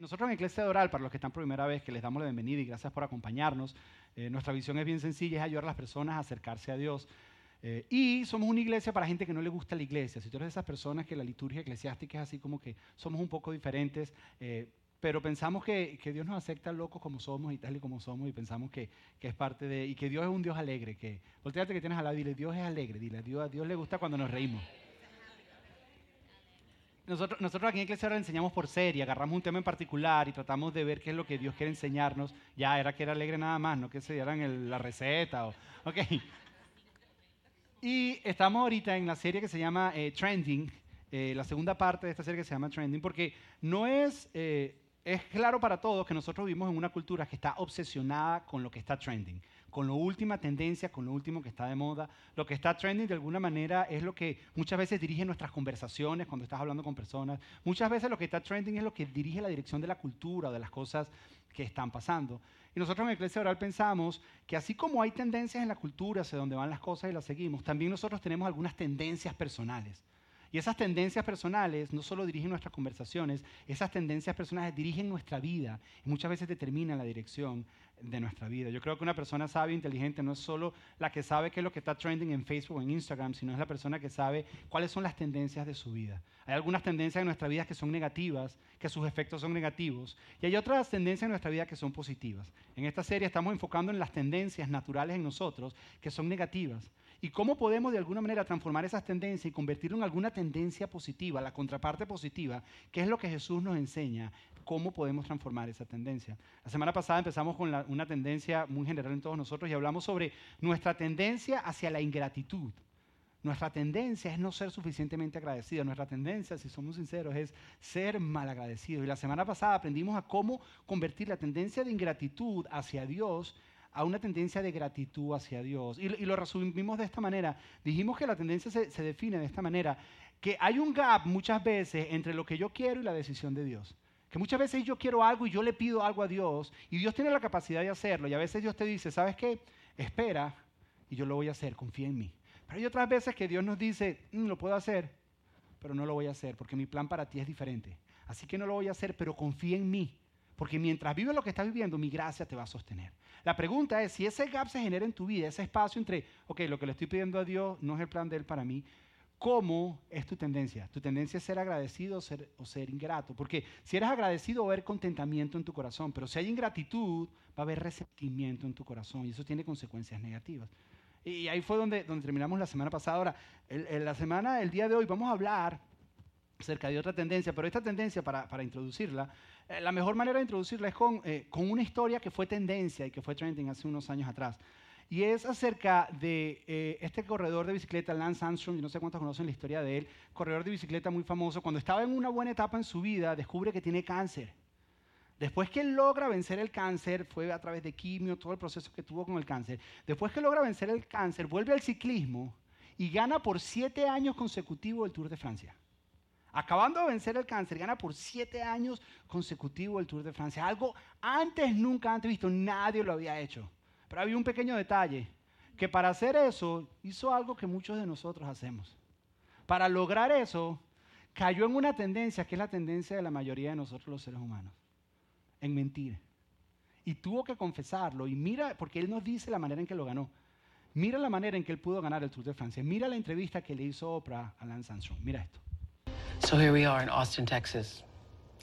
Nosotros en Iglesia de Oral, para los que están primera vez, que les damos la bienvenida y gracias por acompañarnos, eh, nuestra visión es bien sencilla, es ayudar a las personas a acercarse a Dios. Eh, y somos una iglesia para gente que no le gusta la iglesia. Si tú eres de esas personas que la liturgia eclesiástica es así como que somos un poco diferentes, eh, pero pensamos que, que, Dios nos acepta locos como somos y tal y como somos y pensamos que, que, es parte de... y que Dios es un Dios alegre, que... Volteate que tienes al lado y dile, Dios es alegre, dile, a Dios, a Dios le gusta cuando nos reímos. Nosotros, nosotros aquí en Iglesia ahora enseñamos por serie, agarramos un tema en particular y tratamos de ver qué es lo que Dios quiere enseñarnos. Ya era que era alegre nada más, no que se dieran el, la receta. O, ok. Y estamos ahorita en la serie que se llama eh, Trending, eh, la segunda parte de esta serie que se llama Trending, porque no es, eh, es claro para todos que nosotros vivimos en una cultura que está obsesionada con lo que está trending con la última tendencia, con lo último que está de moda. Lo que está trending de alguna manera es lo que muchas veces dirige nuestras conversaciones cuando estás hablando con personas. Muchas veces lo que está trending es lo que dirige la dirección de la cultura o de las cosas que están pasando. Y nosotros en Iglesia Oral pensamos que así como hay tendencias en la cultura hacia donde van las cosas y las seguimos, también nosotros tenemos algunas tendencias personales. Y esas tendencias personales no solo dirigen nuestras conversaciones, esas tendencias personales dirigen nuestra vida y muchas veces determinan la dirección de nuestra vida. Yo creo que una persona sabia e inteligente no es solo la que sabe qué es lo que está trending en Facebook o en Instagram, sino es la persona que sabe cuáles son las tendencias de su vida. Hay algunas tendencias en nuestra vida que son negativas, que sus efectos son negativos, y hay otras tendencias en nuestra vida que son positivas. En esta serie estamos enfocando en las tendencias naturales en nosotros que son negativas y cómo podemos de alguna manera transformar esas tendencias y convertirlo en alguna tendencia positiva, la contraparte positiva, que es lo que Jesús nos enseña, cómo podemos transformar esa tendencia. La semana pasada empezamos con una tendencia muy general en todos nosotros y hablamos sobre nuestra tendencia hacia la ingratitud. Nuestra tendencia es no ser suficientemente agradecidos. Nuestra tendencia, si somos sinceros, es ser malagradecidos. Y la semana pasada aprendimos a cómo convertir la tendencia de ingratitud hacia Dios a una tendencia de gratitud hacia Dios. Y, lo resumimos de esta manera. Dijimos que la tendencia se, define de esta manera, que hay un gap muchas veces entre lo que yo quiero y la decisión de Dios. Que muchas veces yo quiero algo y yo le pido algo a Dios y Dios tiene la capacidad de hacerlo. Y a veces Dios te dice, ¿sabes qué? Espera y yo lo voy a hacer, confía en mí. Pero hay otras veces que Dios nos dice, mm, lo puedo hacer, pero no lo voy a hacer porque mi plan para ti es diferente. Así que no lo voy a hacer, pero confía en mí. Porque mientras vives lo que estás viviendo, mi gracia te va a sostener. La pregunta es, si ese gap se genera en tu vida, ese espacio entre, ok, lo que le estoy pidiendo a Dios no es el plan de Él para mí, ¿cómo es tu tendencia? ¿Tu tendencia es ser agradecido o ser, o ser ingrato? Porque si eres agradecido va a haber contentamiento en tu corazón, pero si hay ingratitud va a haber resentimiento en tu corazón y eso tiene consecuencias negativas. Y ahí fue donde, donde terminamos la semana pasada. Ahora, en la semana, el día de hoy, vamos a hablar acerca de otra tendencia, pero esta tendencia, para, para introducirla, la mejor manera de introducirla es con, eh, con, una historia que fue tendencia y que fue trending hace unos años atrás. Y es acerca de eh, este corredor de bicicleta, Lance Armstrong, y no sé cuántos conocen la historia de él, corredor de bicicleta muy famoso, cuando estaba en una buena etapa en su vida, descubre que tiene cáncer. Después que logra vencer el cáncer, fue a través de quimio, todo el proceso que tuvo con el cáncer. Después que logra vencer el cáncer, vuelve al ciclismo y gana por siete años consecutivos el Tour de Francia. Acabando de vencer el cáncer, gana por siete años consecutivos el Tour de Francia. Algo antes, nunca antes visto, nadie lo había hecho. Pero había un pequeño detalle, que para hacer eso hizo algo que muchos de nosotros hacemos. Para lograr eso, cayó en una tendencia que es la tendencia de la mayoría de nosotros los seres humanos, en mentir. Y tuvo que confesarlo. Y mira, porque él nos dice la manera en que lo ganó. Mira la manera en que él pudo ganar el Tour de Francia. Mira la entrevista que le hizo Oprah a Lance Armstrong. Mira esto. So here we are in Austin, Texas.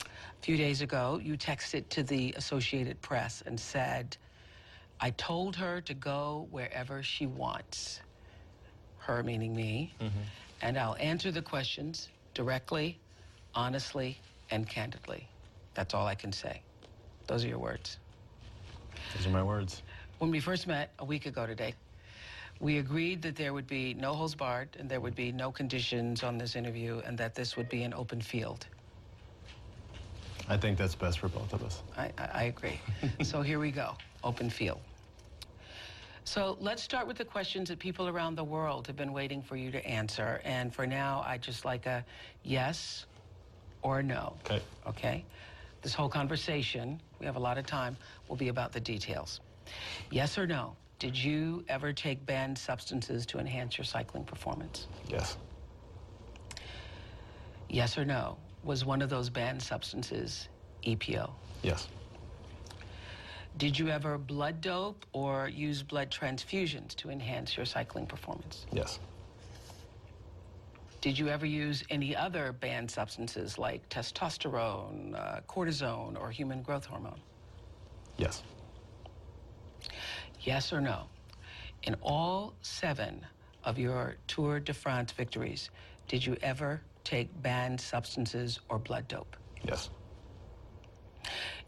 A few days ago, you texted to the Associated Press and said, I told her to go wherever she wants. Her meaning me. Mm-hmm. And I'll answer the questions directly, honestly, and candidly. That's all I can say. Those are your words. Those are my words. When we first met a week ago today, we agreed that there would be no holds barred and there would be no conditions on this interview and that this would be an open field. I think that's best for both of us. I, I agree. so here we go, open field. So let's start with the questions that people around the world have been waiting for you to answer. And for now, I just like a yes or no. Okay. Okay? This whole conversation, we have a lot of time, will be about the details. Yes or no? Did you ever take banned substances to enhance your cycling performance? Yes. Yes or no? Was one of those banned substances EPO. Yes. Did you ever blood dope or use blood transfusions to enhance your cycling performance? Yes. Did you ever use any other banned substances like testosterone, uh, cortisone, or human growth hormone? Yes. Yes or no? In all seven of your Tour de France victories, did you ever take banned substances or blood dope? Yes.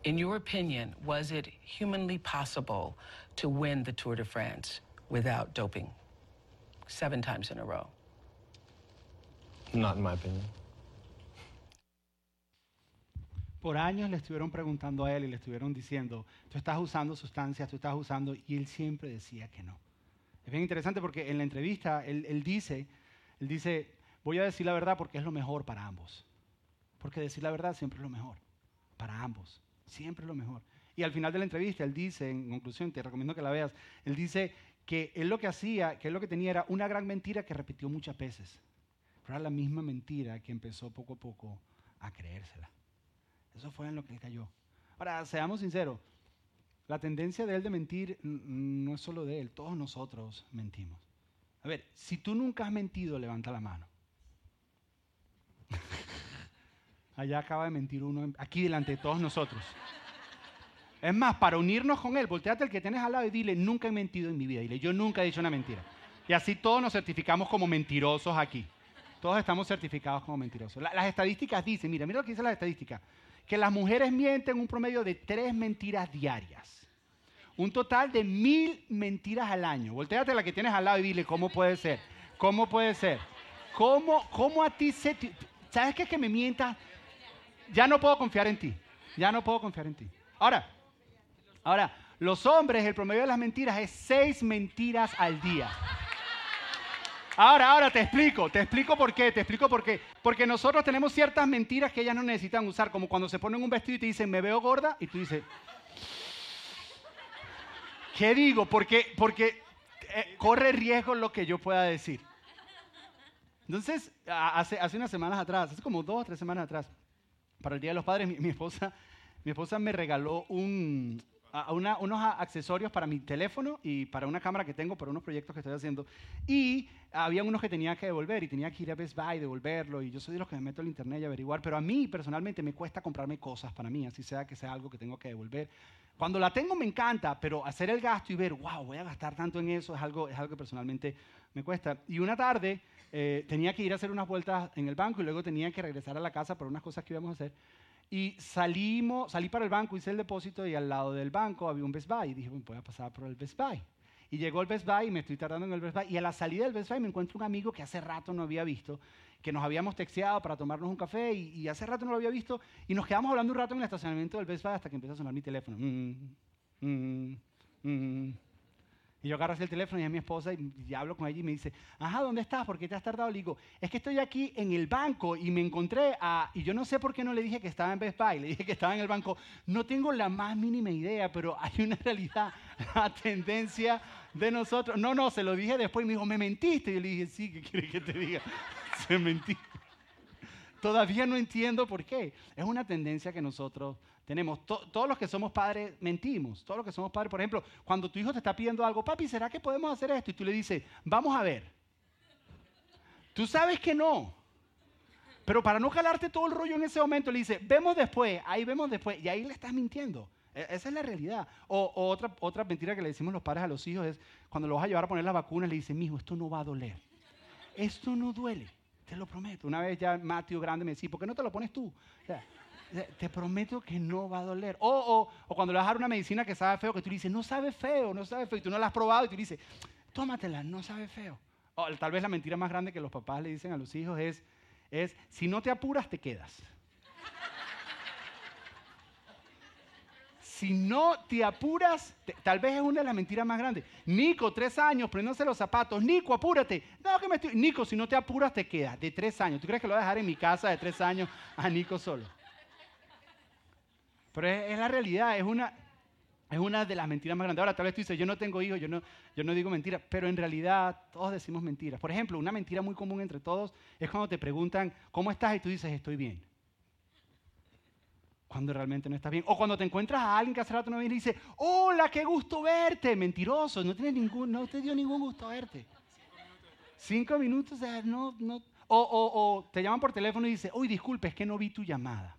In your opinion, was it humanly possible to win the Tour de France without doping? Seven times in a row. Not in my opinion. Por años le estuvieron preguntando a él y le estuvieron diciendo, tú estás usando sustancias, tú estás usando, y él siempre decía que no. Es bien interesante porque en la entrevista él, dice, él dice, voy a decir la verdad porque es lo mejor para ambos. Porque decir la verdad siempre es lo mejor, para ambos, siempre es lo mejor. Y al final de la entrevista él dice, en conclusión, te recomiendo que la veas, él dice que él lo que hacía, que él lo que tenía era una gran mentira que repitió muchas veces. Pero era la misma mentira que empezó poco a poco a creérsela. Eso fue en lo que cayó. Ahora, seamos sinceros, la tendencia de él de mentir no es solo de él, todos nosotros mentimos. A ver, si tú nunca has mentido, levanta la mano. Allá acaba de mentir uno, aquí delante de todos nosotros. Es más, para unirnos con él, volteate al que tienes al lado y dile, nunca he mentido en mi vida. Dile, yo nunca he dicho una mentira. Y así todos nos certificamos como mentirosos aquí. Todos estamos certificados como mentirosos. La- las estadísticas dicen, mira, mira lo que dice las estadísticas, que las mujeres mienten un promedio de tres mentiras diarias. Un total de mil mentiras al año. Volteate la que tienes al lado y dile, ¿cómo puede ser? ¿Cómo puede ser? ¿Cómo, cómo a ti se... te- ¿Sabes qué es que me mientas? Ya no puedo confiar en ti. Ya no puedo confiar en ti. Ahora, ahora, los hombres, el promedio de las mentiras es seis mentiras al día. Ahora, ahora te explico, te explico por qué, te explico por qué. Porque nosotros tenemos ciertas mentiras que ellas no necesitan usar, como cuando se ponen un vestido y te dicen, me veo gorda, y tú dices, ¿qué digo? Porque, porque eh, corre riesgo lo que yo pueda decir. Entonces, hace, unas semanas atrás, hace como dos o tres semanas atrás, para el Día de los Padres, mi esposa, mi esposa me regaló un, a- una- unos accesorios para mi teléfono y para una cámara que tengo para unos proyectos que estoy haciendo. Y había unos que tenía que devolver y tenía que ir a Best Buy y devolverlo. Y yo soy de los que me meto al internet y averiguar. Pero a mí personalmente me cuesta comprarme cosas para mí, así sea que sea algo que tengo que devolver. Cuando la tengo me encanta, pero hacer el gasto y ver, wow, voy a gastar tanto en eso es algo, es algo que personalmente me cuesta. Y una tarde eh, tenía que ir a hacer unas vueltas en el banco y luego tenía que regresar a la casa por unas cosas que íbamos a hacer. Y salimos, salí para el banco, hice el depósito y al lado del banco había un Best Buy. Y dije, voy a pasar por el Best Buy. Y llegó el Best Buy y me estoy tardando en el Best Buy. Y a la salida del Best Buy me encuentro un amigo que hace rato no había visto, que nos habíamos texteado para tomarnos un café y, y hace rato no lo había visto. Y nos quedamos hablando un rato en el estacionamiento del Best Buy hasta que empieza a sonar mi teléfono. Mm, mm, mm. Y yo agarro así el teléfono y a mi esposa y, y hablo con ella y me dice, ajá, ¿dónde estás? ¿Por qué te has tardado? Le digo, es que estoy aquí en el banco y me encontré a... Y yo no sé por qué no le dije que estaba en Best Buy, le dije que estaba en el banco. No tengo la más mínima idea, pero hay una realidad, la tendencia de nosotros. No, no, se lo dije después y me dijo, ¿me mentiste? Y yo le dije, sí, ¿qué quieres que te diga? Se mentí. Todavía no entiendo por qué. Es una tendencia que nosotros tenemos. To- todos los que somos padres mentimos. Todos los que somos padres, por ejemplo, cuando tu hijo te está pidiendo algo, papi, ¿será que podemos hacer esto? Y tú le dices, vamos a ver. Tú sabes que no. Pero para no jalarte todo el rollo en ese momento, le dices, vemos después, ahí vemos después. Y ahí le estás mintiendo. E- Esa es la realidad. O, otra, otra mentira que le decimos los padres a los hijos es, cuando los vas a llevar a poner las vacunas, le dicen, mijo, esto no va a doler. Esto no duele, te lo prometo. Una vez ya Matthew Grande me decía, ¿por qué no te lo pones tú? O sea, te prometo que no va a doler. O, o, o cuando le vas a dar una medicina que sabe feo, que tú le dices, no sabe feo, no sabe feo, y tú no la has probado y tú le dices, tómatela, no sabe feo. Tal vez la mentira más grande que los papás le dicen a los hijos es, es si no te apuras, te quedas. Si no te apuras, tal vez es una de las mentiras más grandes. Nico, tres años, prendiéndose los zapatos. Nico, apúrate. No, que me estoy... Nico, si no te apuras, te quedas. De tres años. ¿Tú crees que lo voy a dejar en mi casa de tres años a Nico solo? Pero es, la realidad, es una, es una de las mentiras más grandes. Ahora, tal vez tú dices, yo no tengo hijos, yo no, yo no digo mentiras, pero en realidad todos decimos mentiras. Por ejemplo, una mentira muy común entre todos es cuando te preguntan, ¿cómo estás? Y tú dices, estoy bien. cuando realmente no estás bien. O cuando te encuentras a alguien que hace rato no viene y dice, hola, qué gusto verte. Mentiroso, no, tiene ningún, no te dio ningún gusto verte. Cinco minutos, o sea, no, no. O, o, o te llaman por teléfono y dice, uy, disculpe, es que no vi tu llamada.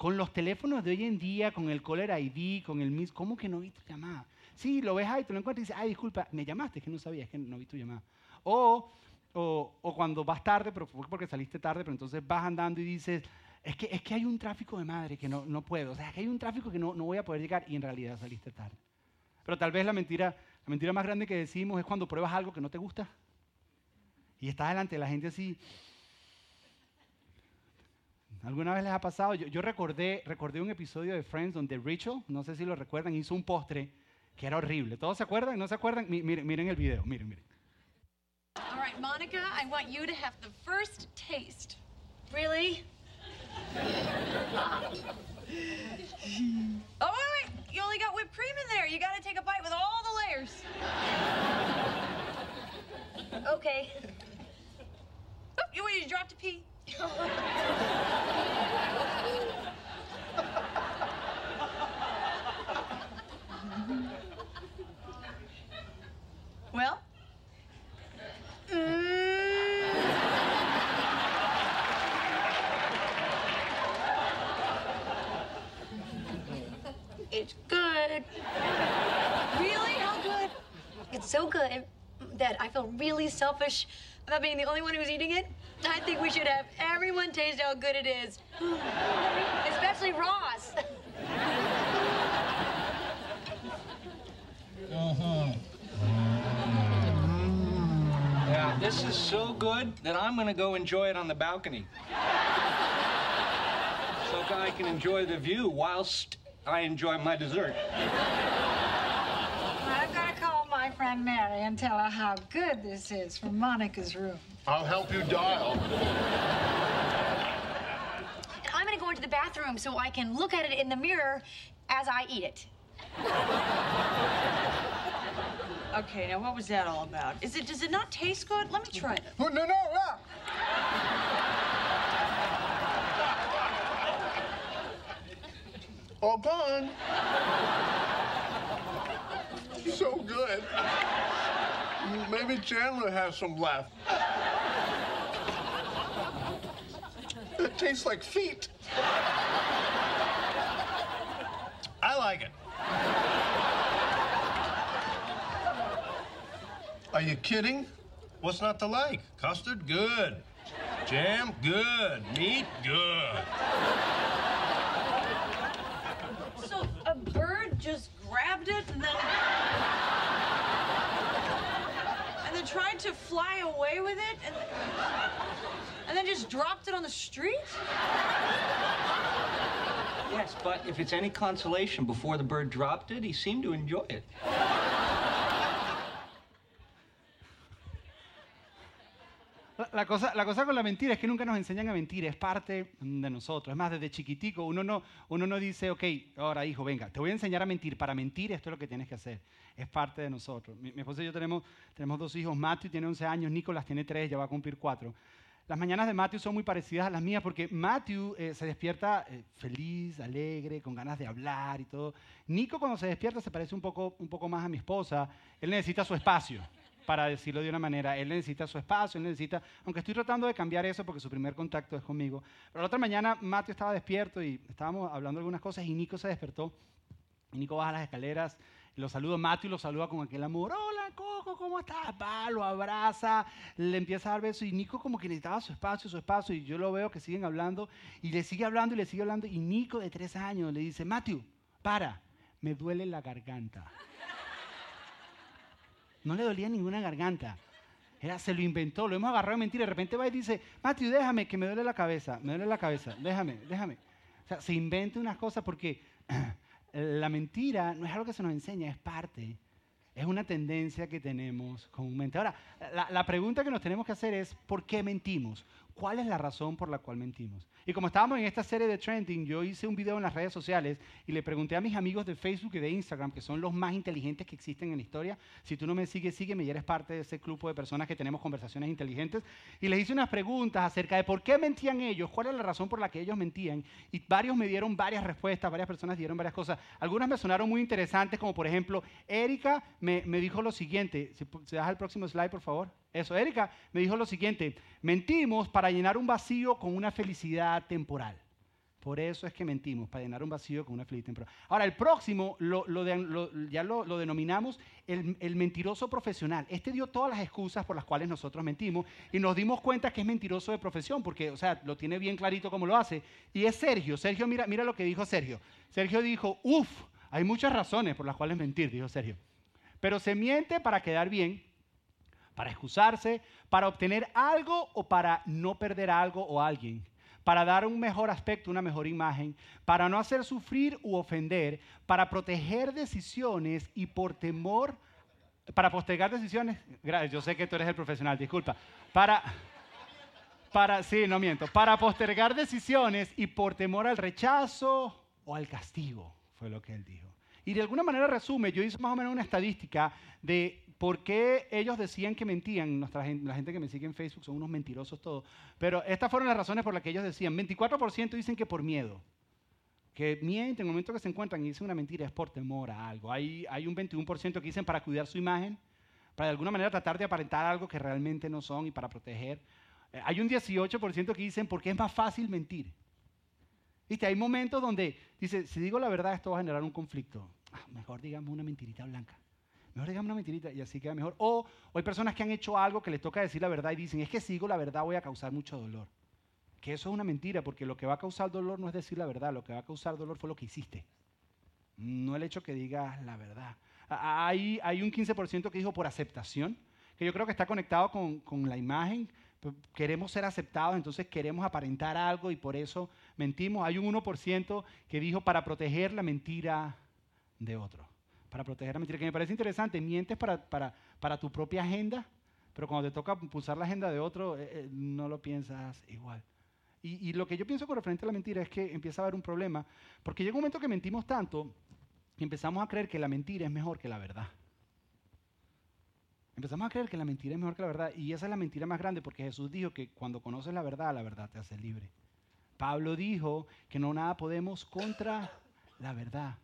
Con los teléfonos de hoy en día, con el caller ID, con el MIS, ¿cómo que no vi tu llamada? Sí, lo ves ahí, te lo encuentras y dices, ay, disculpa, me llamaste, es que no sabía, es que no vi tu llamada. O, o, o cuando vas tarde, pero porque saliste tarde, pero entonces vas andando y dices, es que, es que hay un tráfico de madre que no, no puedo, o sea, que hay un tráfico que no, no voy a poder llegar y en realidad saliste tarde. Pero tal vez la mentira, la mentira más grande que decimos es cuando pruebas algo que no te gusta y estás delante de la gente así. ¿Alguna vez les ha pasado? Yo, yo recordé, recordé un episodio de Friends donde Rachel, no sé si lo recuerdan, hizo un postre que era horrible. ¿Todos se acuerdan? ¿No se acuerdan? Mi- Miren, miren el video, miren, miren. All right, Monica, I want you to have the first taste. Really? oh, wait, wait. You only got whipped cream in there. You got to take a bite with all the layers. okay. Oh, you wait, you dropped a pea. Well, mm, It's good. really? How good? It's so good that I feel really selfish about being the only one who's eating it. I think we should have everyone taste how good it is. Especially Ross. Uh-huh. Yeah, this is so good that I'm gonna go enjoy it on the balcony. so I can enjoy the view whilst I enjoy my dessert. I've got to call my friend Mary and tell her how good this is from Monica's room. I'll help you dial. And I'm gonna go into the bathroom so I can look at it in the mirror as I eat it. Okay, now what was that all about? Is it does it not taste good? Let me try it. No, no, no, no. All gone. So good. Maybe Chandler has some left. It tastes like feet. I like it. Are you kidding? What's not to like? Custard, good. Jam, good. Meat, good. So a bird just grabbed it and then and then tried to fly away with just dropped it on the street? Yes, but if it's any consolation, before the bird dropped it, he seemed to enjoy it. La, cosa, la cosa con la mentira es que nunca nos enseñan a mentir, es parte de nosotros. Es más, desde chiquitico uno no, uno no dice, ok, ahora hijo, venga, te voy a enseñar a mentir. Para mentir esto es lo que tienes que hacer. Es parte de nosotros. Mi, mi esposa y yo tenemos, tenemos dos hijos. Matthew tiene 11 años, Nicolás tiene 3, ya va a cumplir 4. Las mañanas de Matthew son muy parecidas a las mías porque Matthew eh, se despierta eh, feliz, alegre, con ganas de hablar y todo. Nico cuando se despierta se parece un poco, un poco más a mi esposa. Él necesita su espacio, para decirlo de una manera. Él necesita su espacio, él necesita, aunque estoy tratando de cambiar eso porque su primer contacto es conmigo. Pero la otra mañana Matthew estaba despierto y estábamos hablando algunas cosas y Nico se despertó. Nico baja las escaleras, lo saluda Matthew, lo saluda con aquel amor. Hola, Coco, ¿cómo estás? Va, lo abraza, le empieza a dar besos. Y Nico como que necesitaba su espacio, su espacio. Y yo lo veo que siguen hablando y le sigue hablando y le sigue hablando. Y Nico de tres años le dice, Matthew, para, me duele la garganta. No le dolía ninguna garganta. Era, se lo inventó, lo hemos agarrado de mentira. De repente va y dice, Matthew, déjame, que me duele la cabeza, me duele la cabeza, déjame, déjame. O sea, se inventa unas cosas porque la mentira no es algo que se nos enseña, es parte. Es una tendencia que tenemos comúnmente. Ahora, la, pregunta que nos tenemos que hacer es, ¿por qué mentimos? ¿Cuál es la razón por la cual mentimos? Y como estábamos en esta serie de trending, yo hice un video en las redes sociales y le pregunté a mis amigos de Facebook y de Instagram, que son los más inteligentes que existen en la historia, si tú no me sigues, sígueme y eres parte de ese grupo de personas que tenemos conversaciones inteligentes. Y les hice unas preguntas acerca de por qué mentían ellos, cuál es la razón por la que ellos mentían. Y varios me dieron varias respuestas, varias personas dieron varias cosas. Algunas me sonaron muy interesantes, como por ejemplo, Erika me, me dijo lo siguiente, si, si das el próximo slide, por favor. Eso, Erika me dijo lo siguiente, mentimos para llenar un vacío con una felicidad temporal. Por eso es que mentimos, para llenar un vacío con una felicidad temporal. Ahora, el próximo lo, ya lo, denominamos el, mentiroso profesional. Este dio todas las excusas por las cuales nosotros mentimos y nos dimos cuenta que es mentiroso de profesión, porque, o sea, lo tiene bien clarito cómo lo hace. Y es Sergio. Sergio, mira, mira lo que dijo Sergio. Sergio dijo, uff, hay muchas razones por las cuales mentir, dijo Sergio. Pero se miente para quedar bien para excusarse, para obtener algo o para no perder algo o alguien, para dar un mejor aspecto, una mejor imagen, para no hacer sufrir u ofender, para proteger decisiones y por temor, para postergar decisiones, yo sé que tú eres el profesional, disculpa, para, para, sí, no miento, para postergar decisiones y por temor al rechazo o al castigo, fue lo que él dijo. Y de alguna manera resume, yo hice más o menos una estadística de por qué ellos decían que mentían. Nuestra gente, la gente que me sigue en Facebook son unos mentirosos todos. Pero estas fueron las razones por las que ellos decían. 24% dicen que por miedo. Que mienten en el momento que se encuentran y dicen una mentira es por temor a algo. Hay, hay un 21% que dicen para cuidar su imagen, para de alguna manera tratar de aparentar algo que realmente no son y para proteger. Eh, Hay un 18% que dicen porque es más fácil mentir. ¿Viste? Hay momentos donde dice, si digo la verdad, esto va a generar un conflicto. Ah, mejor digamos una mentirita blanca. Mejor digamos una mentirita y así queda mejor. O, hay personas que han hecho algo que les toca decir la verdad y dicen, es que si digo la verdad voy a causar mucho dolor. Que eso es una mentira, porque lo que va a causar dolor no es decir la verdad, lo que va a causar dolor fue lo que hiciste. No el hecho que digas la verdad. Hay, hay un 15% que dijo por aceptación, que yo creo que está conectado con, con la imagen. Queremos ser aceptados, entonces queremos aparentar algo y por eso mentimos. Hay un 1% que dijo para proteger la mentira de otro. Para proteger la mentira, que me parece interesante. Mientes para, para, para tu propia agenda, pero cuando te toca impulsar la agenda de otro, eh, eh, no lo piensas igual. Y, y lo que yo pienso con referente a la mentira es que empieza a haber un problema, porque llega un momento que mentimos tanto y empezamos a creer que la mentira es mejor que la verdad. Empezamos a creer que la mentira es mejor que la verdad y esa es la mentira más grande porque Jesús dijo que cuando conoces la verdad, la verdad te hace libre. Pablo dijo que no nada podemos contra la verdad.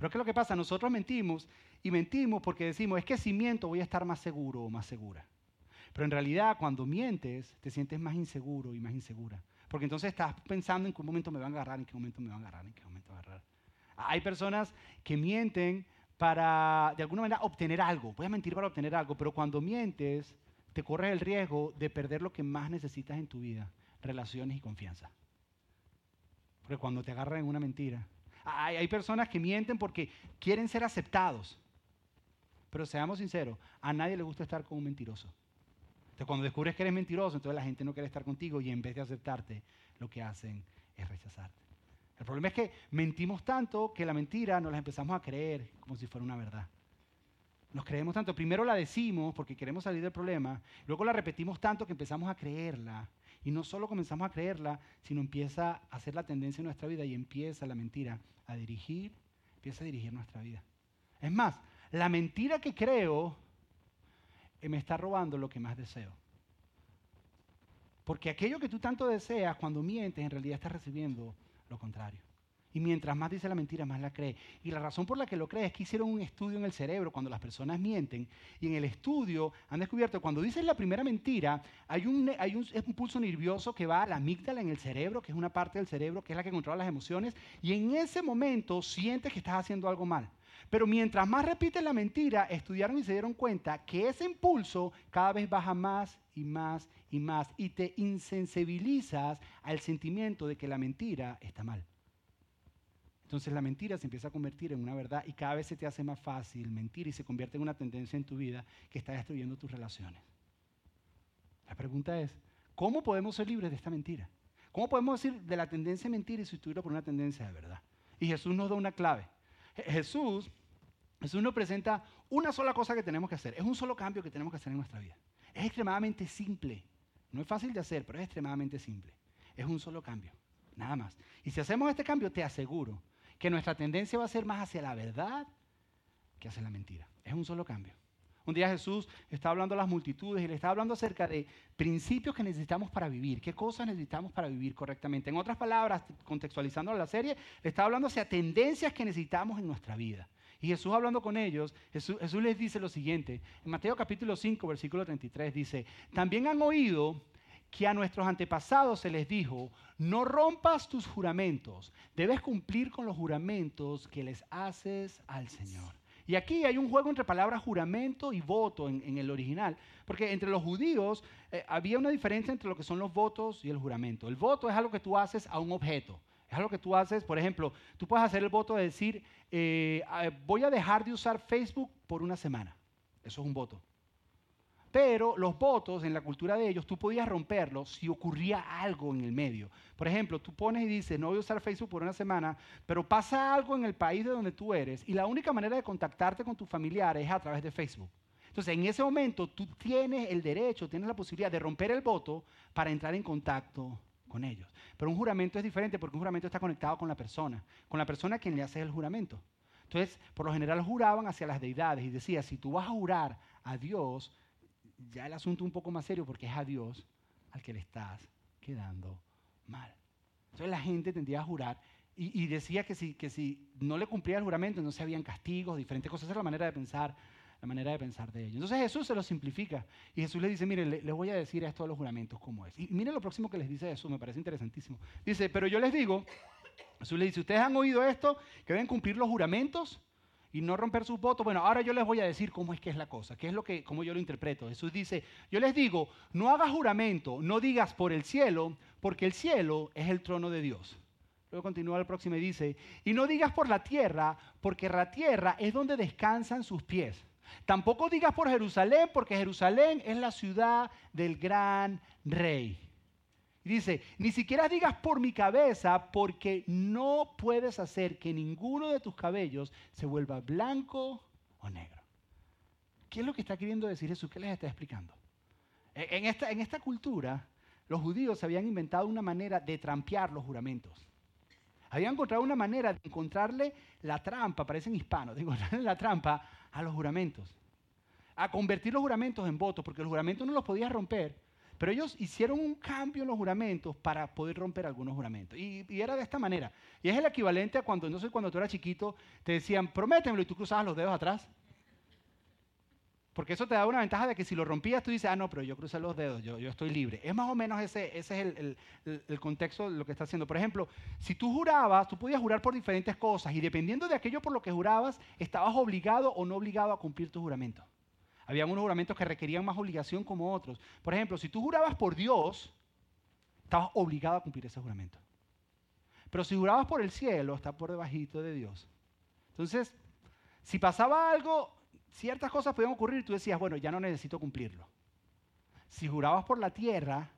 Pero ¿qué es lo que pasa? Nosotros mentimos y mentimos porque decimos, es que si miento voy a estar más seguro o más segura. Pero en realidad cuando mientes te sientes más inseguro y más insegura. Porque entonces estás pensando en qué momento me van a agarrar, en qué momento me van a agarrar, en qué momento me van a agarrar. Hay personas que mienten para, de alguna manera, obtener algo. Voy a mentir para obtener algo, pero cuando mientes, te corres el riesgo de perder lo que más necesitas en tu vida, relaciones y confianza. Porque cuando te agarran en una mentira, hay, personas que mienten porque quieren ser aceptados. Pero seamos sinceros, a nadie le gusta estar con un mentiroso. Entonces, cuando descubres que eres mentiroso, entonces la gente no quiere estar contigo y en vez de aceptarte, lo que hacen es rechazarte. El problema es que mentimos tanto que la mentira nos la empezamos a creer como si fuera una verdad. Nos creemos tanto. Primero la decimos porque queremos salir del problema, luego la repetimos tanto que empezamos a creerla. Y no solo comenzamos a creerla, sino empieza a ser la tendencia en nuestra vida y empieza la mentira a dirigir, empieza a dirigir nuestra vida. Es más, la mentira que creo eh, me está robando lo que más deseo. Porque aquello que tú tanto deseas, cuando mientes, en realidad estás recibiendo lo contrario. Y mientras más dice la mentira, más la cree. Y la razón por la que lo cree es que hicieron un estudio en el cerebro cuando las personas mienten. Y en el estudio han descubierto que cuando dices la primera mentira, hay un, hay un pulso nervioso que va a la amígdala en el cerebro, que es una parte del cerebro que es la que controla las emociones. Y en ese momento sientes que estás haciendo algo mal. Pero mientras más repites la mentira, estudiaron y se dieron cuenta que ese impulso cada vez baja más y más y más y te insensibilizas al sentimiento de que la mentira está mal. Entonces la mentira se empieza a convertir en una verdad y cada vez se te hace más fácil mentir y se convierte en una tendencia en tu vida que está destruyendo tus relaciones. La pregunta es, ¿cómo podemos ser libres de esta mentira? ¿Cómo podemos decir de la tendencia a mentir y sustituirlo por una tendencia de verdad? Y Jesús nos da una clave. Je- Jesús, Jesús nos presenta una sola cosa que tenemos que hacer. Es un solo cambio que tenemos que hacer en nuestra vida. Es extremadamente simple. No es fácil de hacer, pero es extremadamente simple. Es un solo cambio. Nada más. Y si hacemos este cambio, te aseguro que nuestra tendencia va a ser más hacia la verdad que hacia la mentira. Es un solo cambio. Un día Jesús está hablando a las multitudes y le está hablando acerca de principios que necesitamos para vivir, qué cosas necesitamos para vivir correctamente. En otras palabras, contextualizando la serie, le está hablando hacia tendencias que necesitamos en nuestra vida. Y Jesús hablando con ellos, Jesús, Jesús les dice lo siguiente. En Mateo capítulo 5, versículo 33 dice, también han oído que a nuestros antepasados se les dijo, no rompas tus juramentos, debes cumplir con los juramentos que les haces al Señor. Y aquí hay un juego entre palabras juramento y voto en, el original, porque entre los judíos eh, había una diferencia entre lo que son los votos y el juramento. El voto es algo que tú haces a un objeto, es algo que tú haces, por ejemplo, tú puedes hacer el voto de decir, eh, voy a dejar de usar Facebook por una semana. Eso es un voto. Pero los votos en la cultura de ellos, tú podías romperlos si ocurría algo en el medio. Por ejemplo, tú pones y dices, no voy a usar Facebook por una semana, pero pasa algo en el país de donde tú eres y la única manera de contactarte con tus familiares es a través de Facebook. Entonces, en ese momento tú tienes el derecho, tienes la posibilidad de romper el voto para entrar en contacto con ellos. Pero un juramento es diferente porque un juramento está conectado con la persona, con la persona a quien le haces el juramento. Entonces, por lo general juraban hacia las deidades y decía, si tú vas a jurar a Dios, ya el asunto un poco más serio porque es a Dios al que le estás quedando mal. Entonces la gente tendría a jurar y, decía que si, que si no le cumplía el juramento, no se habían castigos, diferentes cosas. Esa es la manera de pensar, la manera de pensar de ellos. Entonces Jesús se lo simplifica y Jesús le dice, mire, les le voy a decir esto de los juramentos cómo es. Y mire lo próximo que les dice Jesús, me parece interesantísimo. Dice, pero yo les digo, Jesús le dice, ustedes han oído esto, que deben cumplir los juramentos y no romper sus votos. Bueno, ahora yo les voy a decir cómo es que es la cosa, qué es lo que, cómo yo lo interpreto. Jesús dice, yo les digo, no hagas juramento, no digas por el cielo, porque el cielo es el trono de Dios. Luego continúa el próximo y dice, y no digas por la tierra, porque la tierra es donde descansan sus pies. Tampoco digas por Jerusalén, porque Jerusalén es la ciudad del gran rey. Y dice, ni siquiera digas por mi cabeza, porque no puedes hacer que ninguno de tus cabellos se vuelva blanco o negro. ¿Qué es lo que está queriendo decir Jesús? ¿Qué les está explicando? E, en esta, cultura, los judíos habían inventado una manera de trampear los juramentos. Habían encontrado una manera de encontrarle la trampa, parecen hispanos, de encontrarle la trampa a los juramentos. A convertir los juramentos en votos, porque los juramentos no los podías romper pero ellos hicieron un cambio en los juramentos para poder romper algunos juramentos. Y, era de esta manera. Y es el equivalente a cuando, no sé, cuando tú eras chiquito, te decían, prométemelo y tú cruzabas los dedos atrás. Porque eso te da una ventaja de que si lo rompías, tú dices, ah, no, pero yo crucé los dedos, yo, estoy libre. Es más o menos ese, ese es el, el, el, contexto de lo que está haciendo. Por ejemplo, si tú jurabas, tú podías jurar por diferentes cosas y dependiendo de aquello por lo que jurabas, estabas obligado o no obligado a cumplir tu juramento. Había unos juramentos que requerían más obligación como otros. Por ejemplo, si tú jurabas por Dios, estabas obligado a cumplir ese juramento. Pero si jurabas por el cielo, está por debajito de Dios. Entonces, si pasaba algo, ciertas cosas podían ocurrir y tú decías, bueno, ya no necesito cumplirlo. Si jurabas por la tierra,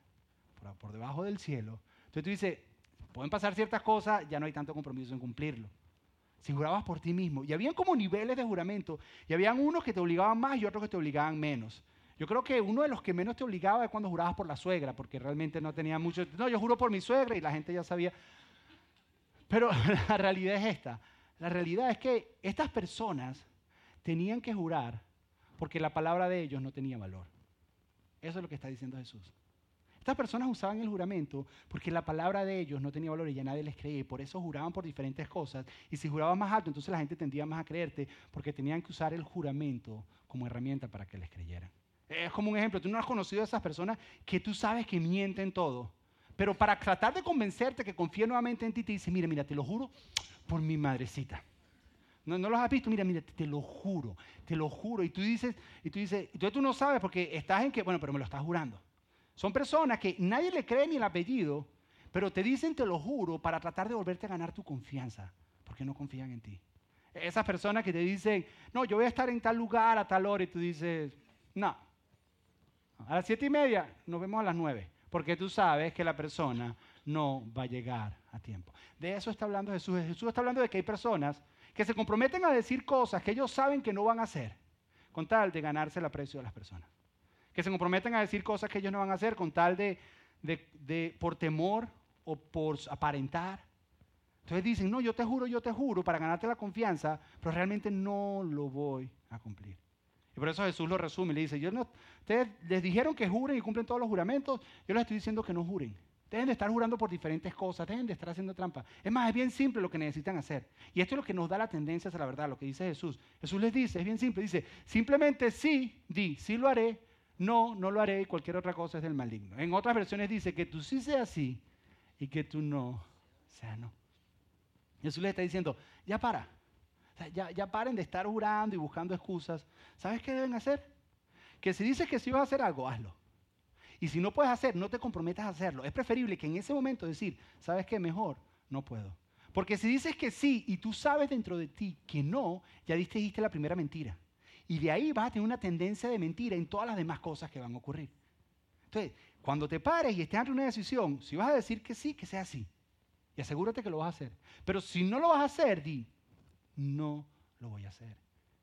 por, por debajo del cielo, entonces tú dices, pueden pasar ciertas cosas, ya no hay tanto compromiso en cumplirlo si jurabas por ti mismo. Y habían como niveles de juramento. Y habían unos que te obligaban más y otros que te obligaban menos. Yo creo que uno de los que menos te obligaba es cuando jurabas por la suegra, porque realmente no tenía mucho... No, yo juro por mi suegra y la gente ya sabía. Pero la realidad es esta. La realidad es que estas personas tenían que jurar porque la palabra de ellos no tenía valor. Eso es lo que está diciendo Jesús. Estas personas usaban el juramento porque la palabra de ellos no tenía valor y ya nadie les creía y por eso juraban por diferentes cosas. Y si juraban más alto, entonces la gente tendía más a creerte porque tenían que usar el juramento como herramienta para que les creyeran. Es como un ejemplo, tú no has conocido a esas personas que tú sabes que mienten todo, pero para tratar de convencerte que confíe nuevamente en ti, te dice, mira, mira, te lo juro por mi madrecita. No, no los has visto, mira, mira, te lo juro, te lo juro. Y tú dices, y tú dices, entonces tú no sabes porque estás en que, bueno, pero me lo estás jurando. Son personas que nadie le cree ni el apellido, pero te dicen, te lo juro, para tratar de volverte a ganar tu confianza, porque no confían en ti. Esas personas que te dicen, no, yo voy a estar en tal lugar a tal hora, y tú dices, no. A las siete y media nos vemos a las nueve, porque tú sabes que la persona no va a llegar a tiempo. De eso está hablando Jesús. Jesús está hablando de que hay personas que se comprometen a decir cosas que ellos saben que no van a hacer, con tal de ganarse el aprecio de las personas que se comprometen a decir cosas que ellos no van a hacer con tal de, de, por temor o por aparentar. Entonces dicen, no, yo te juro, yo te juro para ganarte la confianza, pero realmente no lo voy a cumplir. Y por eso Jesús lo resume le dice, yo no, ustedes les dijeron que juren y cumplen todos los juramentos, yo les estoy diciendo que no juren. Deben de estar jurando por diferentes cosas, deben de estar haciendo trampa. Es más, es bien simple lo que necesitan hacer. Y esto es lo que nos da la tendencia hacia la verdad, lo que dice Jesús. Jesús les dice, es bien simple, dice, simplemente sí, di, sí lo haré, no, no lo haré y cualquier otra cosa es del maligno. En otras versiones dice que tú sí seas sí y que tú no sea no. Jesús les está diciendo, ya para, sea, ya, ya paren de estar jurando y buscando excusas. ¿Sabes qué deben hacer? Que si dices que sí vas a hacer algo, hazlo. Y si no puedes hacer, no te comprometas a hacerlo. Es preferible que en ese momento decir, ¿sabes qué? Mejor, no puedo. Porque si dices que sí y tú sabes dentro de ti que no, ya dijiste la primera mentira. Y de ahí vas a tener una tendencia de mentira en todas las demás cosas que van a ocurrir. Entonces, cuando te pares y estés ante una decisión, si vas a decir que sí, que sea así. Y asegúrate que lo vas a hacer. Pero si no lo vas a hacer, di, no lo voy a hacer.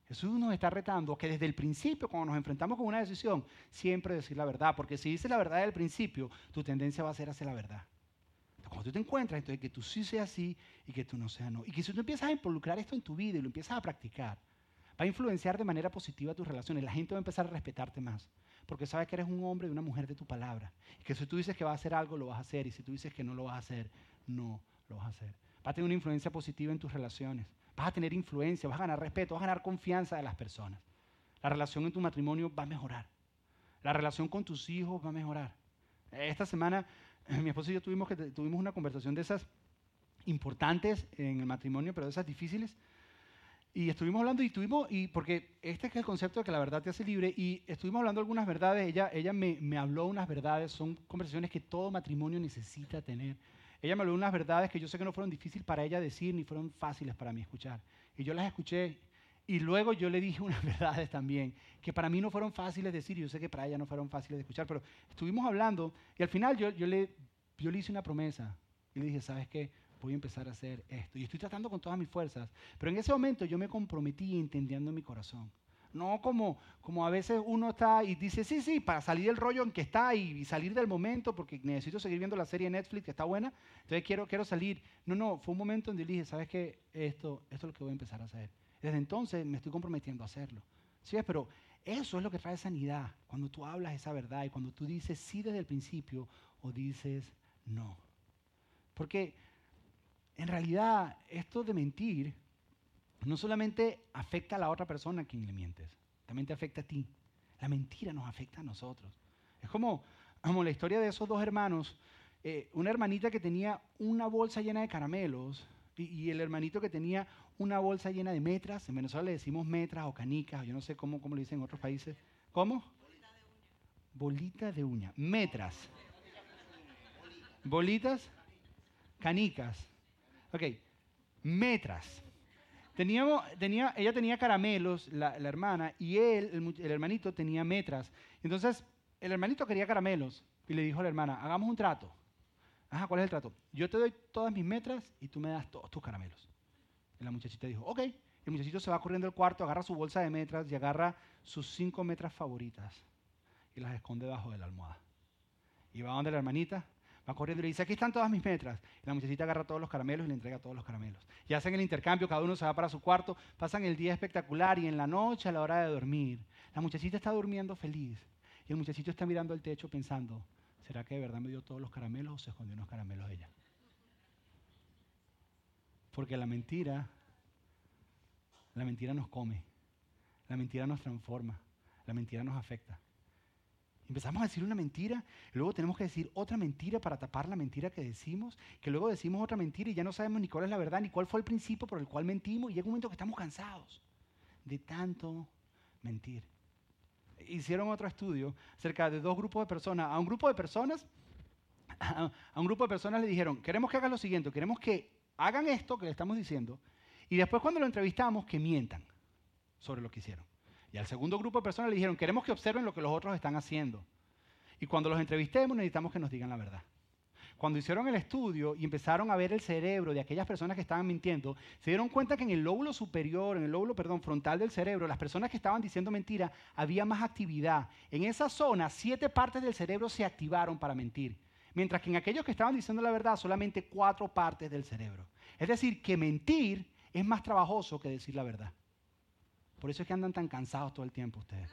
Jesús nos está retando que desde el principio, cuando nos enfrentamos con una decisión, siempre decir la verdad. Porque si dices la verdad desde el principio, tu tendencia va a ser hacer la verdad. Cuando tú te encuentras, entonces que tú sí seas sí y que tú no seas no. Y que si tú empiezas a involucrar esto en tu vida y lo empiezas a practicar, va a influenciar de manera positiva tus relaciones. La gente va a empezar a respetarte más. Porque sabe que eres un hombre y una mujer de tu palabra. Y que si tú dices que vas a hacer algo, lo vas a hacer. Y si tú dices que no lo vas a hacer, no lo vas a hacer. Va a tener una influencia positiva en tus relaciones. Vas a tener influencia, vas a ganar respeto, vas a ganar confianza de las personas. La relación en tu matrimonio va a mejorar. La relación con tus hijos va a mejorar. Esta semana mi esposo y yo tuvimos, que, tuvimos una conversación de esas importantes en el matrimonio, pero de esas difíciles. Y estuvimos hablando y tuvimos, y porque este es el concepto de que la verdad te hace libre, y estuvimos hablando algunas verdades, ella, ella me, me habló unas verdades, son conversaciones que todo matrimonio necesita tener. Ella me habló unas verdades que yo sé que no fueron difíciles para ella decir, ni fueron fáciles para mí escuchar. Y yo las escuché, y luego yo le dije unas verdades también, que para mí no fueron fáciles de decir, y yo sé que para ella no fueron fáciles de escuchar, pero estuvimos hablando, y al final yo, yo, le, yo le hice una promesa, y le dije, ¿sabes qué? Voy a empezar a hacer esto. Y estoy tratando con todas mis fuerzas. Pero en ese momento yo me comprometí entendiendo en mi corazón. No como, como a veces uno está y dice, sí, sí, para salir del rollo en que está y, salir del momento, porque necesito seguir viendo la serie Netflix que está buena, entonces quiero, quiero salir. No, no, fue un momento donde dije, ¿sabes qué? Esto, esto es lo que voy a empezar a hacer. Desde entonces me estoy comprometiendo a hacerlo. ¿Sí? Pero eso es lo que trae sanidad, cuando tú hablas esa verdad y cuando tú dices sí desde el principio o dices no. Porque en realidad esto de mentir no solamente afecta a la otra persona a quien le mientes, también te afecta a ti. La mentira nos afecta a nosotros. Es como, como la historia de esos dos hermanos, eh, una hermanita que tenía una bolsa llena de caramelos y, el hermanito que tenía una bolsa llena de metras. En Venezuela le decimos metras o canicas, yo no sé cómo, cómo dicen en otros países. ¿Cómo? Bolita de uña. Metras. Bolitas, canicas. Ok, metras. Teníamos, tenía, ella tenía caramelos, la, hermana, y él, el, el, hermanito, tenía metras. Entonces, el hermanito quería caramelos y le dijo a la hermana, hagamos un trato. Ajá, ¿cuál es el trato? Yo te doy todas mis metras y tú me das todos tus caramelos. Y la muchachita dijo, ok. El muchachito se va corriendo al cuarto, agarra su bolsa de metras y agarra sus cinco metras favoritas y las esconde debajo de la almohada. Y va donde la hermanita, corriendo y le dice, aquí están todas mis metras. La muchachita agarra todos los caramelos y le entrega todos los caramelos. Y hacen el intercambio, cada uno se va para su cuarto, pasan el día espectacular y en la noche, a la hora de dormir, la muchachita está durmiendo feliz. Y el muchachito está mirando al techo pensando, ¿será que de verdad me dio todos los caramelos o se escondió unos caramelos ella? Porque la mentira, la mentira nos come, la mentira nos transforma, la mentira nos afecta. Empezamos a decir una mentira, luego tenemos que decir otra mentira para tapar la mentira que decimos, que luego decimos otra mentira y ya no sabemos ni cuál es la verdad, ni cuál fue el principio por el cual mentimos, y llega un momento que estamos cansados de tanto mentir. Hicieron otro estudio acerca de dos grupos de personas. A un grupo de personas, a un grupo de personas le dijeron, queremos que hagan lo siguiente, queremos que hagan esto que le estamos diciendo, y después cuando lo entrevistamos, que mientan sobre lo que hicieron. Y al segundo grupo de personas le dijeron, queremos que observen lo que los otros están haciendo. Y cuando los entrevistemos necesitamos que nos digan la verdad. Cuando hicieron el estudio y empezaron a ver el cerebro de aquellas personas que estaban mintiendo, se dieron cuenta que en el lóbulo superior, en el lóbulo, perdón, frontal del cerebro, las personas que estaban diciendo mentira, había más actividad. En esa zona, siete partes del cerebro se activaron para mentir. Mientras que en aquellos que estaban diciendo la verdad, solamente cuatro partes del cerebro. Es decir, que mentir es más trabajoso que decir la verdad. Por eso es que andan tan cansados todo el tiempo ustedes.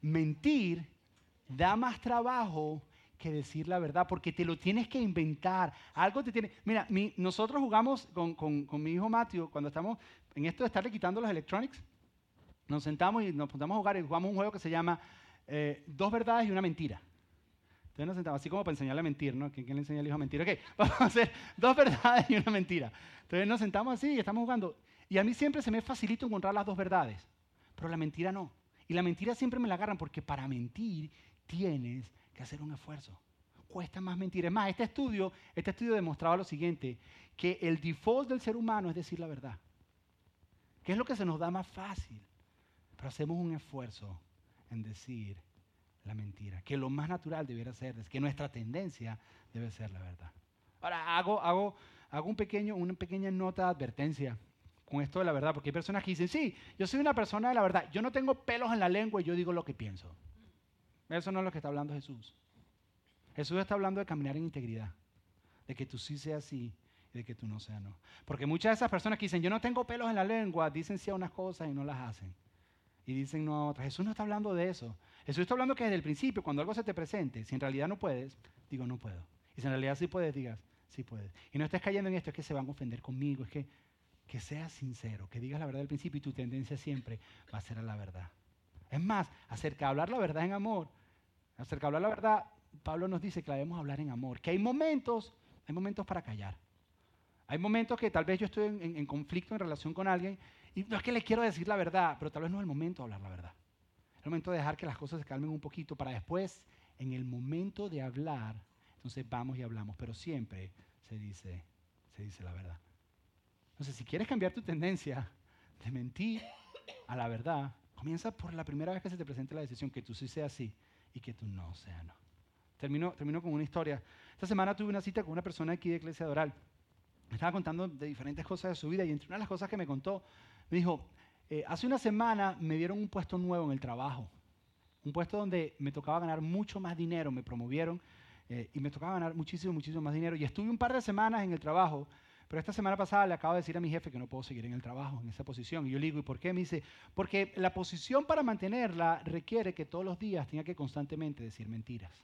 Mentir da más trabajo que decir la verdad, porque te lo tienes que inventar. Algo te tiene. Mira, mi- nosotros jugamos con, con- con mi hijo Matthew, cuando estamos en esto de estarle quitando los electronics, nos sentamos y nos puntamos a jugar y jugamos un juego que se llama eh, Dos verdades y una mentira. Entonces nos sentamos así como para enseñarle a mentir, ¿no? ¿Quién, le enseña al hijo a mentir? Ok, vamos a hacer dos verdades y una mentira. Entonces nos sentamos así y estamos jugando. Y a mí siempre se me facilita encontrar las dos verdades, pero la mentira no. Y la mentira siempre me la agarran porque para mentir tienes que hacer un esfuerzo. Cuesta más mentir. Es más, este estudio, este estudio demostraba lo siguiente, que el default del ser humano es decir la verdad. Que es lo que se nos da más fácil. Pero hacemos un esfuerzo en decir la mentira. Que lo más natural debiera ser, es que nuestra tendencia debe ser la verdad. Ahora, hago, hago, hago un pequeño, una pequeña nota de advertencia con esto de la verdad, porque hay personas que dicen, sí, yo soy una persona de la verdad, yo no tengo pelos en la lengua y yo digo lo que pienso. Eso no es lo que está hablando Jesús. Jesús está hablando de caminar en integridad, de que tú sí seas sí y de que tú no seas no. Porque muchas de esas personas que dicen, yo no tengo pelos en la lengua, dicen sí a unas cosas y no las hacen. Y dicen no a otras. Jesús no está hablando de eso. Jesús está hablando que desde el principio, cuando algo se te presente, si en realidad no puedes, digo no puedo. Y si en realidad sí puedes, digas sí puedes. Y no estés cayendo en esto, es que se van a ofender conmigo, es que, que seas sincero, que digas la verdad al principio y tu tendencia siempre va a ser a la verdad. Es más, acerca de hablar la verdad en amor, acerca de hablar la verdad, Pablo nos dice que la debemos hablar en amor, que hay momentos, hay momentos para callar. Hay momentos que tal vez yo estoy en, en- conflicto en relación con alguien y no es que le quiero decir la verdad, pero tal vez no es el momento de hablar la verdad. Es momento de dejar que las cosas se calmen un poquito para después, en el momento de hablar, entonces vamos y hablamos, pero siempre se dice, se dice la verdad. Entonces, si quieres cambiar tu tendencia de mentir a la verdad, comienza por la primera vez que se te presente la decisión, que tú sí seas sí y que tú no seas no. Termino, termino con una historia. Esta semana tuve una cita con una persona aquí de Iglesia Doral. Me estaba contando de diferentes cosas de su vida y entre una de las cosas que me contó, me dijo, eh, hace una semana me dieron un puesto nuevo en el trabajo. Un puesto donde me tocaba ganar mucho más dinero, me promovieron eh, y me tocaba ganar muchísimo, muchísimo más dinero. Y estuve un par de semanas en el trabajo, pero esta semana pasada le acabo de decir a mi jefe que no puedo seguir en el trabajo, en esa posición. Y yo le digo, ¿y por qué? Me dice, porque la posición para mantenerla requiere que todos los días tenga que constantemente decir mentiras.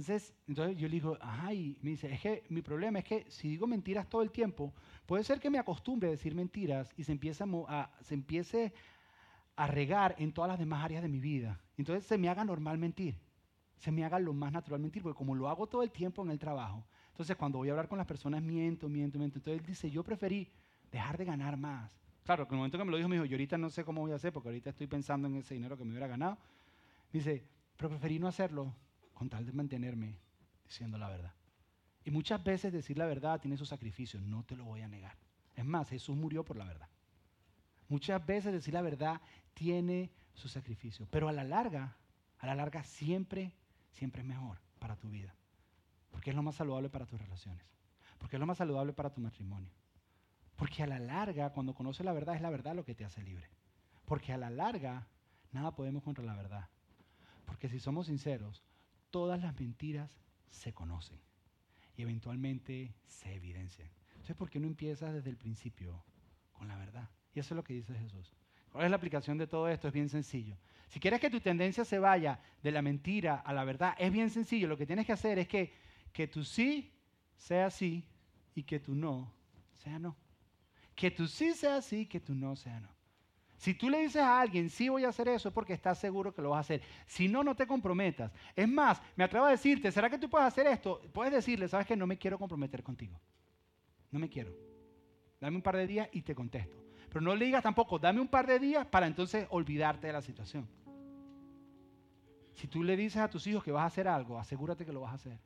Entonces, entonces yo le digo, ajá, y me dice, es que mi problema es que si digo mentiras todo el tiempo, puede ser que me acostumbre a decir mentiras y se empiece a, se empiece a regar en todas las demás áreas de mi vida. Entonces se me haga normal mentir, se me haga lo más natural mentir, porque como lo hago todo el tiempo en el trabajo, entonces cuando voy a hablar con las personas miento, miento, miento. Entonces él dice, yo preferí dejar de ganar más. Claro, que en el momento que me lo dijo, me dijo, yo ahorita no sé cómo voy a hacer, porque ahorita estoy pensando en ese dinero que me hubiera ganado. Me dice, pero preferí no hacerlo con tal de mantenerme diciendo la verdad. Y muchas veces decir la verdad tiene sus sacrificios, no te lo voy a negar. Es más, Jesús murió por la verdad. Muchas veces decir la verdad tiene sus sacrificios, pero a la larga, a la larga siempre, siempre es mejor para tu vida. Porque es lo más saludable para tus relaciones. Porque es lo más saludable para tu matrimonio. Porque a la larga, cuando conoces la verdad, es la verdad lo que te hace libre. Porque a la larga, nada podemos contra la verdad. Porque si somos sinceros, todas las mentiras se conocen y eventualmente se evidencian. Entonces, ¿por qué no empiezas desde el principio con la verdad? Y eso es lo que dice Jesús. ¿Cuál es la aplicación de todo esto? Es bien sencillo. Si quieres que tu tendencia se vaya de la mentira a la verdad, es bien sencillo. Lo que tienes que hacer es que, que tu sí sea sí y que tu no sea no. Que tu sí sea sí, que tu no sea no. Si tú le dices a alguien, sí voy a hacer eso, es porque estás seguro que lo vas a hacer. Si no, no te comprometas. Es más, me atrevo a decirte, ¿será que tú puedes hacer esto? Puedes decirle, sabes que no me quiero comprometer contigo. No me quiero. Dame un par de días y te contesto. Pero no le digas tampoco, dame un par de días para entonces olvidarte de la situación. Si tú le dices a tus hijos que vas a hacer algo, asegúrate que lo vas a hacer.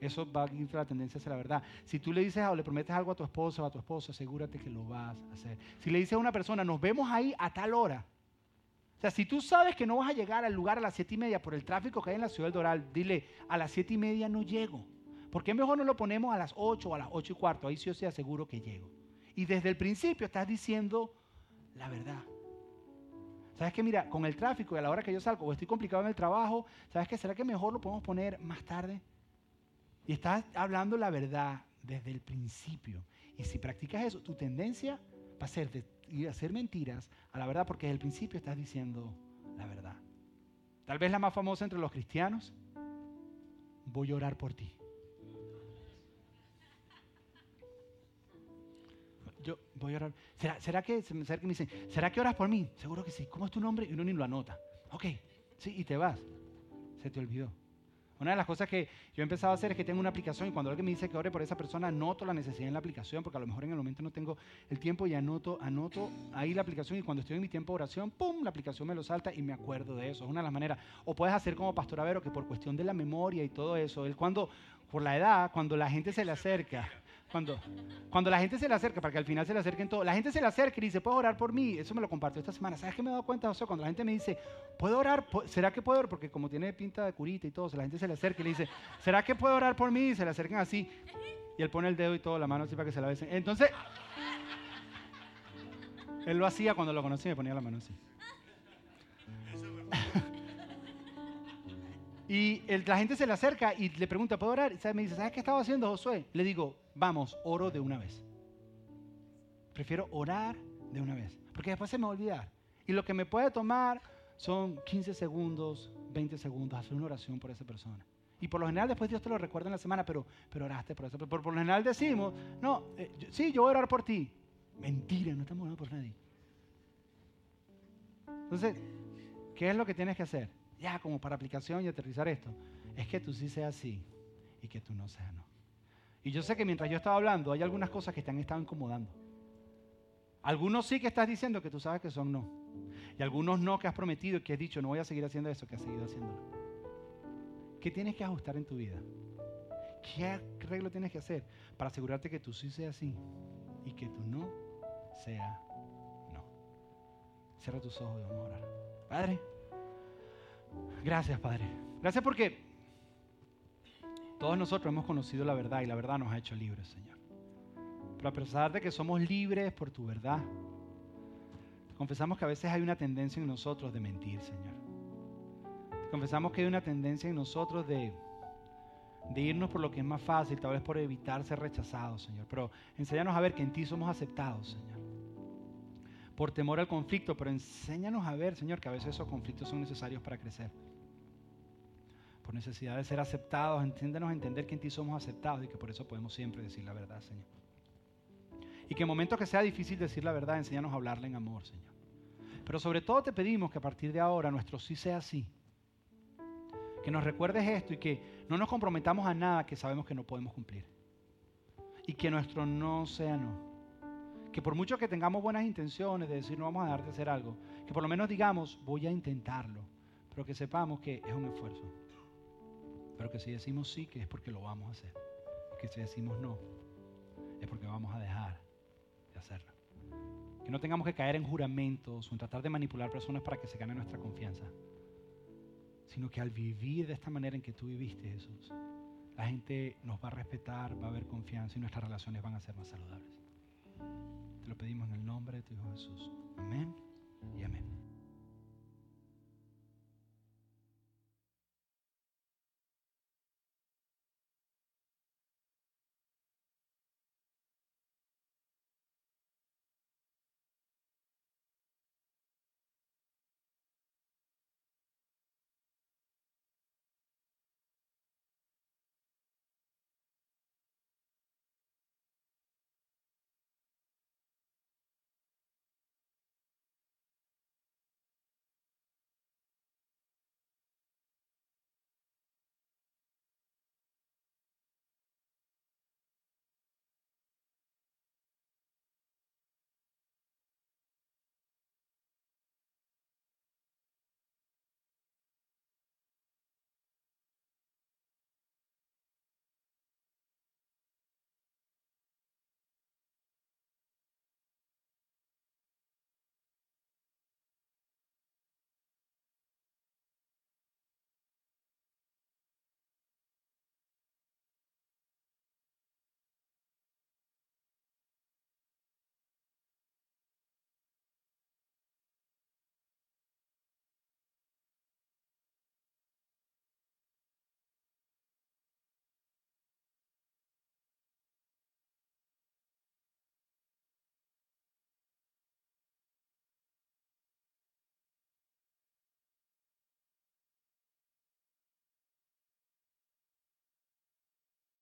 Eso va a la tendencia hacia la verdad. Si tú le dices o le prometes algo a tu esposo o a tu esposo, asegúrate que lo vas a hacer. Si le dices a una persona, nos vemos ahí a tal hora. O sea, si tú sabes que no vas a llegar al lugar a las siete y media por el tráfico que hay en la ciudad del Doral, dile, a las siete y media no llego. ¿Por qué mejor no lo ponemos a las ocho o a las ocho y cuarto? Ahí sí yo sí aseguro que llego. Y desde el principio estás diciendo la verdad. ¿Sabes qué? Mira, con el tráfico y a la hora que yo salgo, o estoy complicado en el trabajo, ¿sabes qué? ¿Será que mejor lo podemos poner más tarde? Y estás hablando la verdad desde el principio. Y si practicas eso, tu tendencia va a ser de ir a hacer mentiras a la verdad porque desde el principio estás diciendo la verdad. Tal vez la más famosa entre los cristianos, voy a orar por ti. Yo voy a orar. ¿Será, será que se me acerca y me dice, ¿será que oras por mí? Seguro que sí. ¿Cómo es tu nombre? Y uno ni lo anota. Ok, sí, y te vas. Se te olvidó. Una de las cosas que yo he empezado a hacer es que tengo una aplicación y cuando alguien me dice que ore por esa persona, anoto la necesidad en la aplicación, porque a lo mejor en el momento no tengo el tiempo y anoto, anoto ahí la aplicación y cuando estoy en mi tiempo de oración, ¡pum!, la aplicación me lo salta y me acuerdo de eso. Es una de las maneras. O puedes hacer como Pastor Avero, que por cuestión de la memoria y todo eso, él cuando, por la edad, cuando la gente se le acerca, cuando, cuando la gente se le acerca, para que al final se le acerquen todos, la gente se le acerca y dice, ¿puedo orar por mí? Eso me lo compartió esta semana. ¿Sabes qué me he dado cuenta, José? Cuando la gente me dice, ¿puedo orar? ¿Será que puedo orar? Porque como tiene pinta de curita y todo, la gente se le acerca y le dice, ¿será que puedo orar por mí? Y se le acercan así. Y él pone el dedo y todo, la mano así para que se la besen. Entonces, él lo hacía cuando lo conocí, me ponía la mano así. Y la gente se le acerca y le pregunta, ¿puedo orar? Y me dice, ¿sabes qué estaba haciendo Josué? Le digo, vamos, oro de una vez. Prefiero orar de una vez, porque después se me va a olvidar. Y lo que me puede tomar son 15 segundos, 20 segundos, hacer una oración por esa persona. Y por lo general después Dios te lo recuerda en la semana, pero, pero oraste por eso. Por, por lo general decimos, no, eh, sí, yo voy a orar por ti. Mentira, no estamos orando por nadie. Entonces, ¿qué es lo que tienes que hacer? Ya, como para aplicación y aterrizar esto, es que tú sí seas sí y que tú no seas no. Y yo sé que mientras yo estaba hablando, hay algunas cosas que te han estado incomodando. Algunos sí que estás diciendo que tú sabes que son no. Y algunos no que has prometido y que has dicho, no voy a seguir haciendo eso, que has seguido haciéndolo. ¿Qué tienes que ajustar en tu vida? ¿Qué arreglo tienes que hacer para asegurarte que tú sí seas sí y que tú no sea no? Cierra tus ojos y vamos a orar. Padre, gracias, Padre. Gracias porque todos nosotros hemos conocido la verdad y la verdad nos ha hecho libres, Señor. Pero a pesar de que somos libres por tu verdad, confesamos que a veces hay una tendencia en nosotros de mentir, Señor. Confesamos que hay una tendencia en nosotros de, de irnos por lo que es más fácil, tal vez por evitar ser rechazados, Señor. Pero enséñanos a ver que en ti somos aceptados, Señor. Por temor al conflicto, pero enséñanos a ver, Señor, que a veces esos conflictos son necesarios para crecer. Por necesidad de ser aceptados, entiéndenos a entender que en ti somos aceptados y que por eso podemos siempre decir la verdad, Señor. Y que en momentos que sea difícil decir la verdad, enséñanos a hablarle en amor, Señor. Pero sobre todo te pedimos que a partir de ahora nuestro sí sea sí. Que nos recuerdes esto y que no nos comprometamos a nada que sabemos que no podemos cumplir. Y que nuestro no sea no. Que por mucho que tengamos buenas intenciones de decir no vamos a dejar de hacer algo, que por lo menos digamos voy a intentarlo, pero que sepamos que es un esfuerzo. Pero que si decimos sí, que es porque lo vamos a hacer. Que si decimos no, es porque vamos a dejar de hacerlo. Que no tengamos que caer en juramentos o en tratar de manipular personas para que se gane nuestra confianza. Sino que al vivir de esta manera en que tú viviste, Jesús, la gente nos va a respetar, va a haber confianza y nuestras relaciones van a ser más saludables. Te lo pedimos en el nombre de tu Hijo Jesús. Amén y amén.